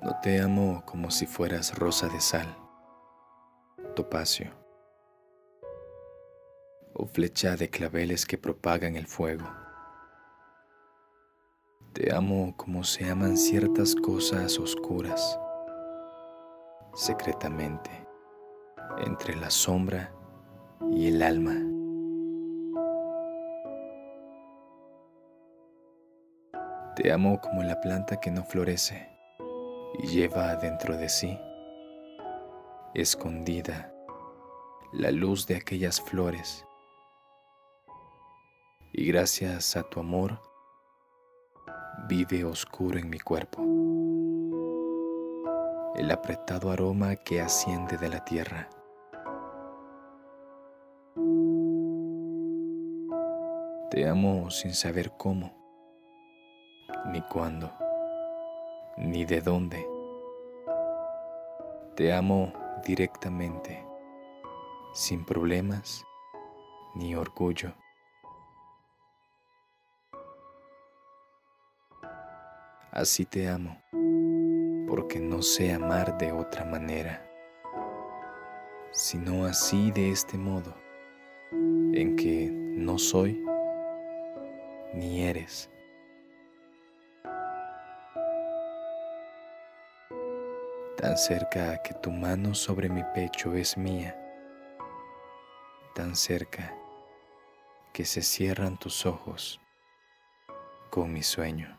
No te amo como si fueras rosa de sal, topacio o flecha de claveles que propagan el fuego. Te amo como se aman ciertas cosas oscuras, secretamente, entre la sombra y el alma. Te amo como la planta que no florece y lleva dentro de sí, escondida, la luz de aquellas flores. Y gracias a tu amor, vive oscuro en mi cuerpo. El apretado aroma que asciende de la tierra. Te amo sin saber cómo, ni cuándo ni de dónde. Te amo directamente, sin problemas ni orgullo. Así te amo, porque no sé amar de otra manera, sino así de este modo, en que no soy ni eres. tan cerca que tu mano sobre mi pecho es mía, tan cerca que se cierran tus ojos con mi sueño.